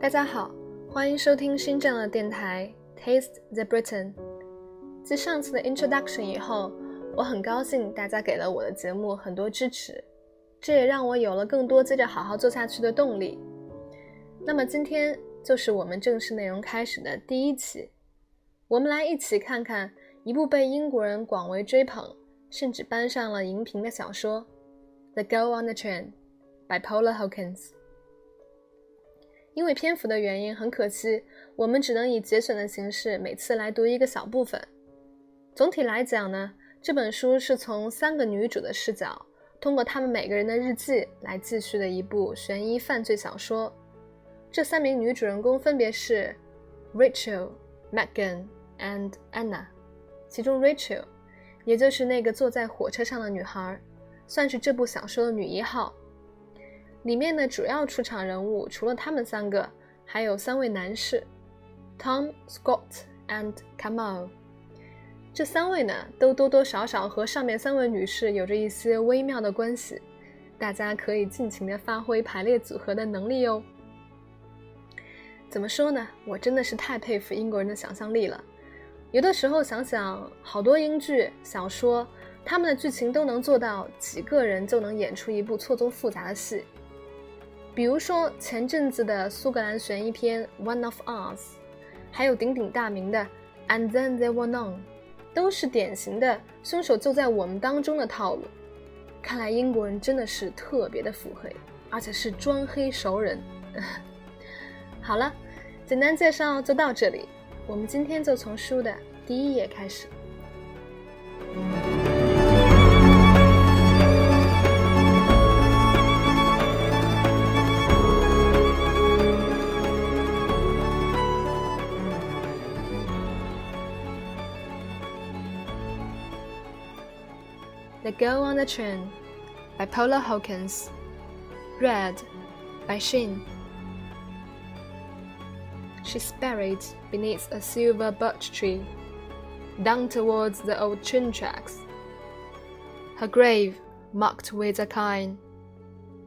大家好，欢迎收听新政的电台 Taste the Britain。自上次的 introduction 以后，我很高兴大家给了我的节目很多支持，这也让我有了更多接着好好做下去的动力。那么今天就是我们正式内容开始的第一期，我们来一起看看一部被英国人广为追捧，甚至搬上了荧屏的小说《The Girl on the Train》by Paula Hawkins。因为篇幅的原因，很可惜，我们只能以节选的形式每次来读一个小部分。总体来讲呢，这本书是从三个女主的视角，通过她们每个人的日记来继续的一部悬疑犯罪小说。这三名女主人公分别是 Rachel、Megan and Anna。其中 Rachel，也就是那个坐在火车上的女孩，算是这部小说的女一号。里面的主要出场人物除了他们三个，还有三位男士，Tom、Scott and Kamal。这三位呢，都多多少少和上面三位女士有着一些微妙的关系，大家可以尽情的发挥排列组合的能力哟。怎么说呢？我真的是太佩服英国人的想象力了。有的时候想想，好多英剧、小说，他们的剧情都能做到几个人就能演出一部错综复杂的戏。比如说前阵子的苏格兰悬疑片《One of Us》，还有鼎鼎大名的《And Then They Were None》，都是典型的凶手就在我们当中的套路。看来英国人真的是特别的腹黑，而且是装黑熟人。好了，简单介绍就到这里，我们今天就从书的第一页开始。Girl on the Train by Paula Hawkins. Read by Shin. She's buried beneath a silver birch tree, down towards the old train tracks. Her grave marked with a cairn,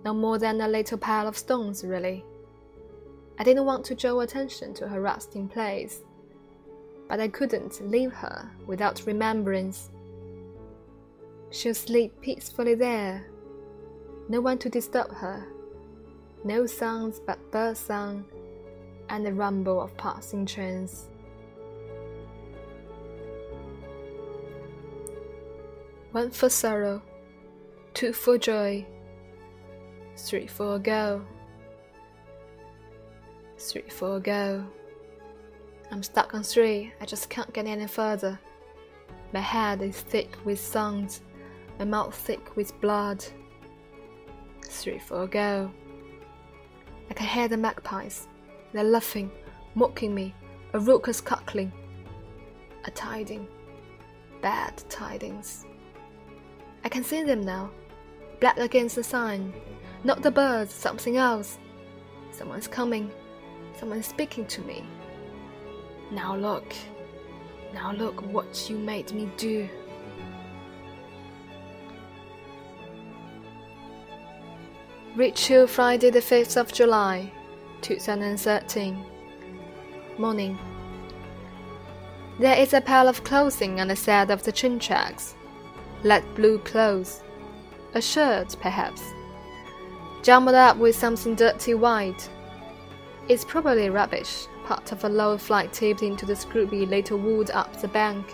no more than a little pile of stones, really. I didn't want to draw attention to her resting place, but I couldn't leave her without remembrance. She'll sleep peacefully there. No one to disturb her. No sounds but bird song and the rumble of passing trains. One for sorrow, two for joy, three for a go, three for a go. I'm stuck on three, I just can't get any further. My head is thick with sounds my mouth thick with blood. Three, four, go. I can hear the magpies. They're laughing, mocking me, a raucous cackling. A tiding, bad tidings. I can see them now, black against the sign. Not the birds, something else. Someone's coming, someone's speaking to me. Now look, now look what you made me do. Rachel Friday the 5th of July, 2013. Morning. There is a pile of clothing on the side of the train tracks. Light blue clothes. A shirt, perhaps. Jumbled up with something dirty white. It's probably rubbish, part of a lower flight taped into the scrubby little wood up the bank.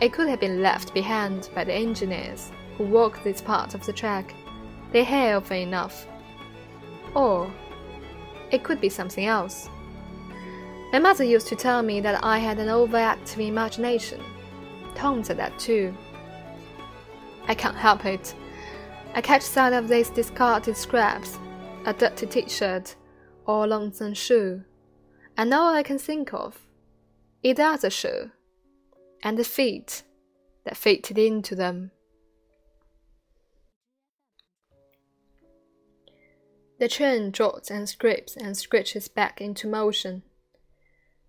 It could have been left behind by the engineers who walk this part of the track they have enough. Or it could be something else. My mother used to tell me that I had an overactive imagination. Tom said that too. I can't help it. I catch sight of these discarded scraps, a dirty t-shirt, or a lonesome shoe, and all I can think of is the other shoe, and the feet that fitted into them. The train jolts and scrapes and screeches back into motion.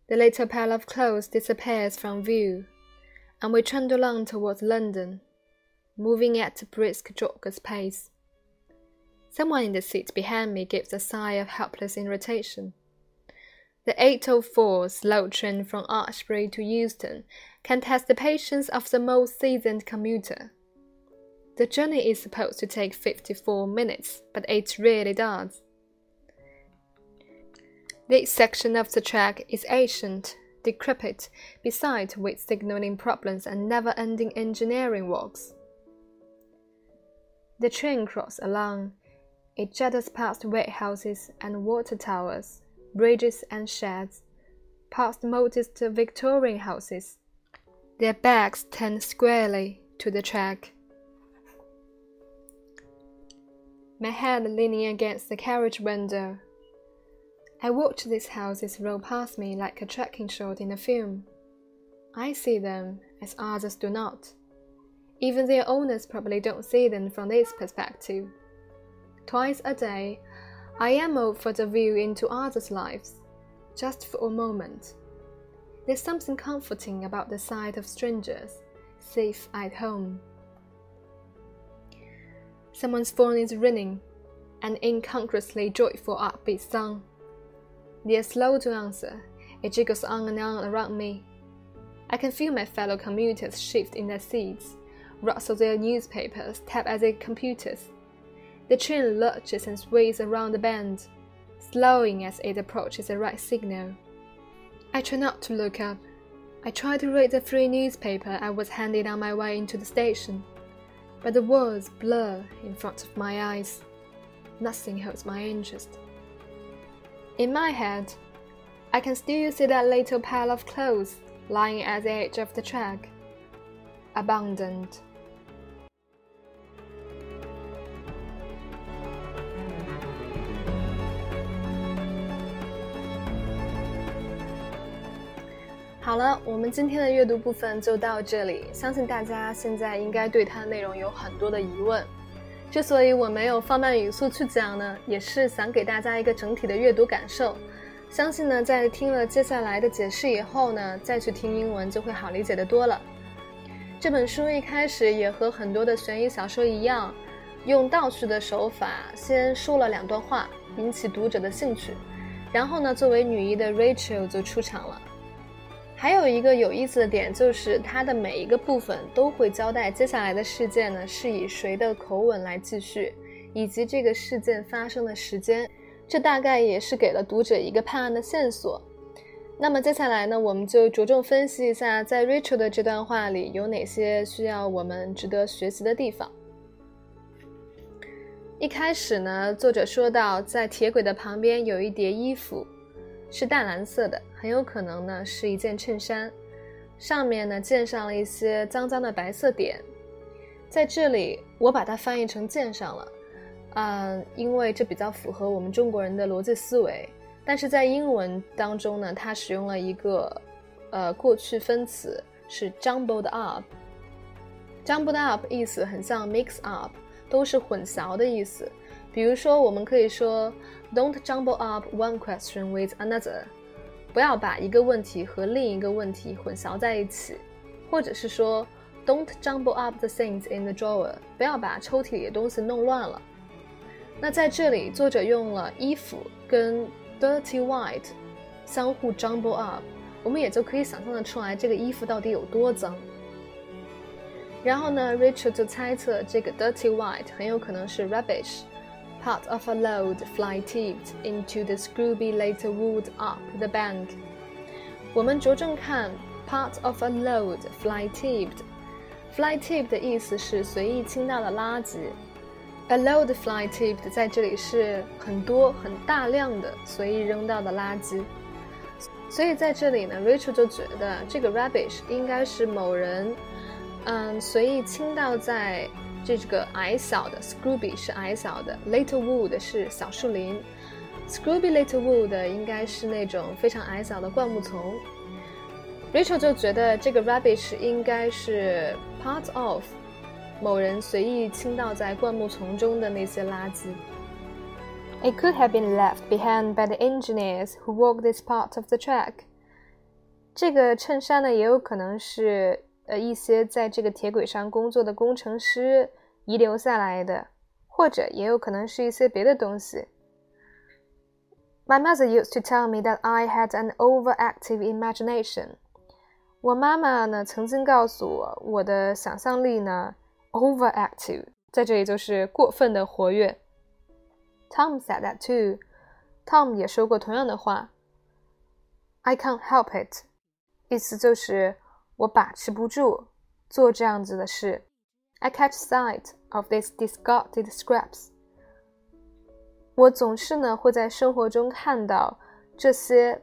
The little pile of clothes disappears from view, and we trundle on towards London, moving at a brisk jogger's pace. Someone in the seat behind me gives a sigh of helpless irritation, The 804 slow train from Ashbury to Euston can test the patience of the most seasoned commuter. The journey is supposed to take 54 minutes, but it really does. This section of the track is ancient, decrepit, besides with signaling problems and never ending engineering works. The train crosses along. It jutters past warehouses and water towers, bridges and sheds, past modest Victorian houses. Their backs turned squarely to the track. My head leaning against the carriage window, I watch these houses roll past me like a tracking shot in a film. I see them as others do not. Even their owners probably don't see them from this perspective. Twice a day, I am out for the view into others' lives, just for a moment. There's something comforting about the sight of strangers, safe at home. Someone's phone is ringing, an incongruously joyful upbeat song. They are slow to answer. It jiggles on and on around me. I can feel my fellow commuters shift in their seats rustle their newspapers, tap at their computers. The train lurches and sways around the bend, slowing as it approaches the right signal. I try not to look up. I try to read the free newspaper I was handed on my way into the station, but the words blur in front of my eyes. Nothing holds my interest. In my head, I can still see that little pile of clothes lying at the edge of the track, abandoned. 好了，我们今天的阅读部分就到这里。相信大家现在应该对它的内容有很多的疑问。之所以我没有放慢语速去讲呢，也是想给大家一个整体的阅读感受。相信呢，在听了接下来的解释以后呢，再去听英文就会好理解的多了。这本书一开始也和很多的悬疑小说一样，用倒叙的手法，先说了两段话，引起读者的兴趣，然后呢，作为女一的 Rachel 就出场了。还有一个有意思的点，就是它的每一个部分都会交代接下来的事件呢是以谁的口吻来继续，以及这个事件发生的时间，这大概也是给了读者一个判案的线索。那么接下来呢，我们就着重分析一下，在 Rachel 的这段话里有哪些需要我们值得学习的地方。一开始呢，作者说到，在铁轨的旁边有一叠衣服。是淡蓝色的，很有可能呢是一件衬衫，上面呢溅上了一些脏脏的白色点。在这里，我把它翻译成溅上了，嗯，因为这比较符合我们中国人的逻辑思维。但是在英文当中呢，它使用了一个呃过去分词，是 jumbled up。jumbled up 意思很像 mix up，都是混淆的意思。比如说，我们可以说。Don't jumble up one question with another，不要把一个问题和另一个问题混淆在一起，或者是说，Don't jumble up the things in the drawer，不要把抽屉里的东西弄乱了。那在这里，作者用了衣服跟 dirty white 相互 jumble up，我们也就可以想象得出来这个衣服到底有多脏。然后呢，Richard 就猜测这个 dirty white 很有可能是 rubbish。part of a load fly tipped into the scrubby later wood up the bank。我们着重看 part of a load fly tipped。fly tipped 的意思是随意倾倒的垃圾。A load fly tipped 在这里是很多很大量的随意扔到的垃圾。所以在这里呢，Rachel 就觉得这个 rubbish 应该是某人，嗯，随意倾倒在 这个矮小的 Scrooby 是矮小的，Little Wood 是小树林，Scrooby Little Wood 应该是那种非常矮小的灌木丛。Rachel 就觉得这个 rubbish 应该是 part of 某人随意倾倒在灌木丛中的那些垃圾。It could have been left behind by the engineers who walk this part of the track。这个衬衫呢，也有可能是 呃一些在这个铁轨上工作的工程师。遗留下来的，或者也有可能是一些别的东西。My mother used to tell me that I had an overactive imagination. 我妈妈呢曾经告诉我，我的想象力呢 overactive，在这里就是过分的活跃。Tom said that too. Tom 也说过同样的话。I can't help it，意思就是我把持不住做这样子的事。I catch sight of these discarded scraps。我总是呢会在生活中看到这些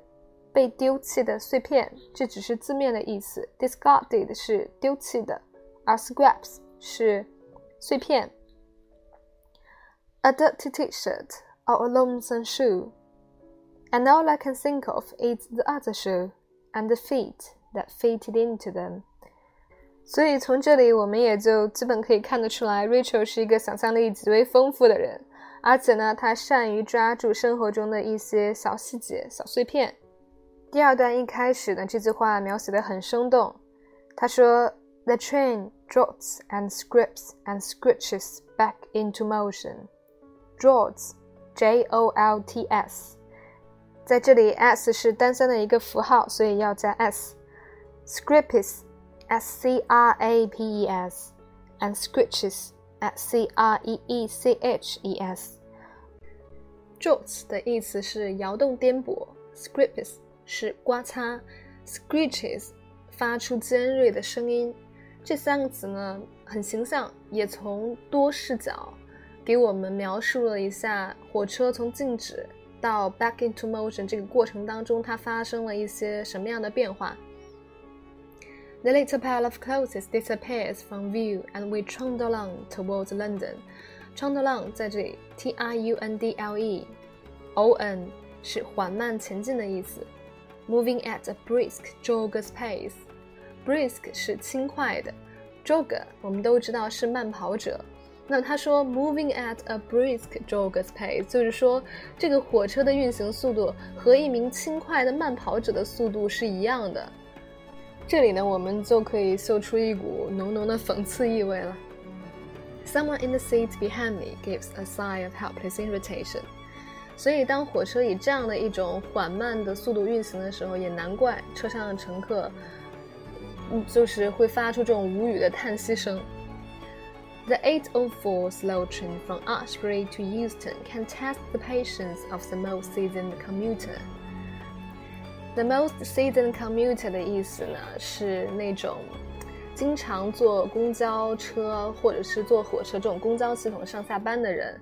被丢弃的碎片，这只是字面的意思。Discarded 是丢弃的，而 scraps 是碎片。A dirty T-shirt or a lonesome shoe, and all I can think of is the other shoe and the feet That fitted into them. 所以从这里我们也就基本可以看得出来，Rachel 是一个想象力极为丰富的人。而且呢，他善于抓住生活中的一些小细节、小碎片。第二段一开始的这句话描写的很生动。他说：“The train jots and scripts and scritches back into motion. Jots, J-O-L-T-S，在这里 s 是单三的一个符号，所以要加 s。Scripts, S-C-R-A-P-E-S, and scritches。” S C R E E C H E S。Jolt's 的意思是摇动、颠簸，scrapes 是刮擦，screeches 发出尖锐的声音。这三个词呢很形象，也从多视角给我们描述了一下火车从静止到 back into motion 这个过程当中，它发生了一些什么样的变化。The little pile of clothes disappears from view, and we trundle along towards London. Trundle along 在这里，T R U N D L E，O N 是缓慢前进的意思。Moving at a brisk jogger's pace. Brisk 是轻快的，jogger 我们都知道是慢跑者。那他说 moving at a brisk jogger's pace，就是说这个火车的运行速度和一名轻快的慢跑者的速度是一样的。 这里呢，我们就可以嗅出一股浓浓的讽刺意味了。Someone in the seat behind me gives a sigh of helpless irritation。所以，当火车以这样的一种缓慢的速度运行的时候，也难怪车上的乘客，就是会发出这种无语的叹息声。The 804 slow train from Ashbury to Euston can test the patience of the most seasoned commuter. The most seasoned commuter 的意思呢，是那种经常坐公交车或者是坐火车这种公交系统上下班的人。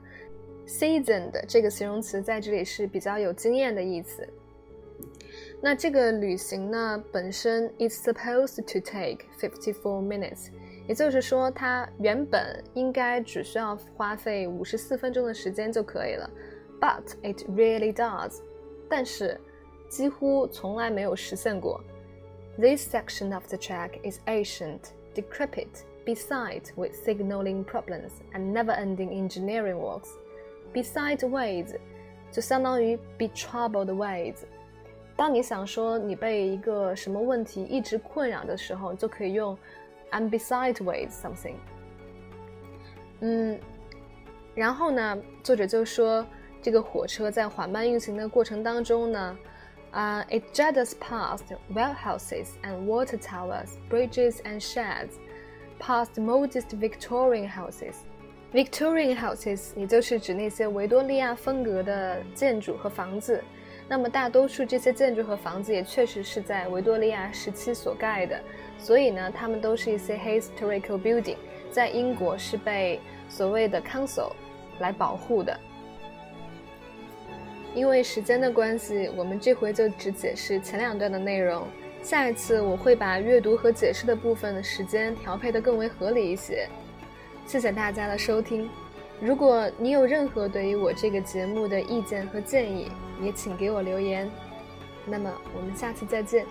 Seasoned 这个形容词在这里是比较有经验的意思。那这个旅行呢，本身 is supposed to take fifty four minutes，也就是说它原本应该只需要花费五十四分钟的时间就可以了。But it really does，但是。几乎从来没有实现过。This section of the track is ancient, decrepit, beside with signaling problems and never-ending engineering works. Beside ways 就相当于 be troubled ways。当你想说你被一个什么问题一直困扰的时候，就可以用 I'm beside ways something。嗯，然后呢，作者就说这个火车在缓慢运行的过程当中呢。 Uh, it jutters past warehouses and water towers, bridges and sheds, past modest Victorian houses. Victorian houses 也就是指那些维多利亚风格的建筑和房子。那么大多数这些建筑和房子也确实是在维多利亚时期所盖的，所以呢，它们都是一些 historical building，在英国是被所谓的 council 来保护的。因为时间的关系，我们这回就只解释前两段的内容。下一次我会把阅读和解释的部分的时间调配得更为合理一些。谢谢大家的收听。如果你有任何对于我这个节目的意见和建议，也请给我留言。那么我们下次再见。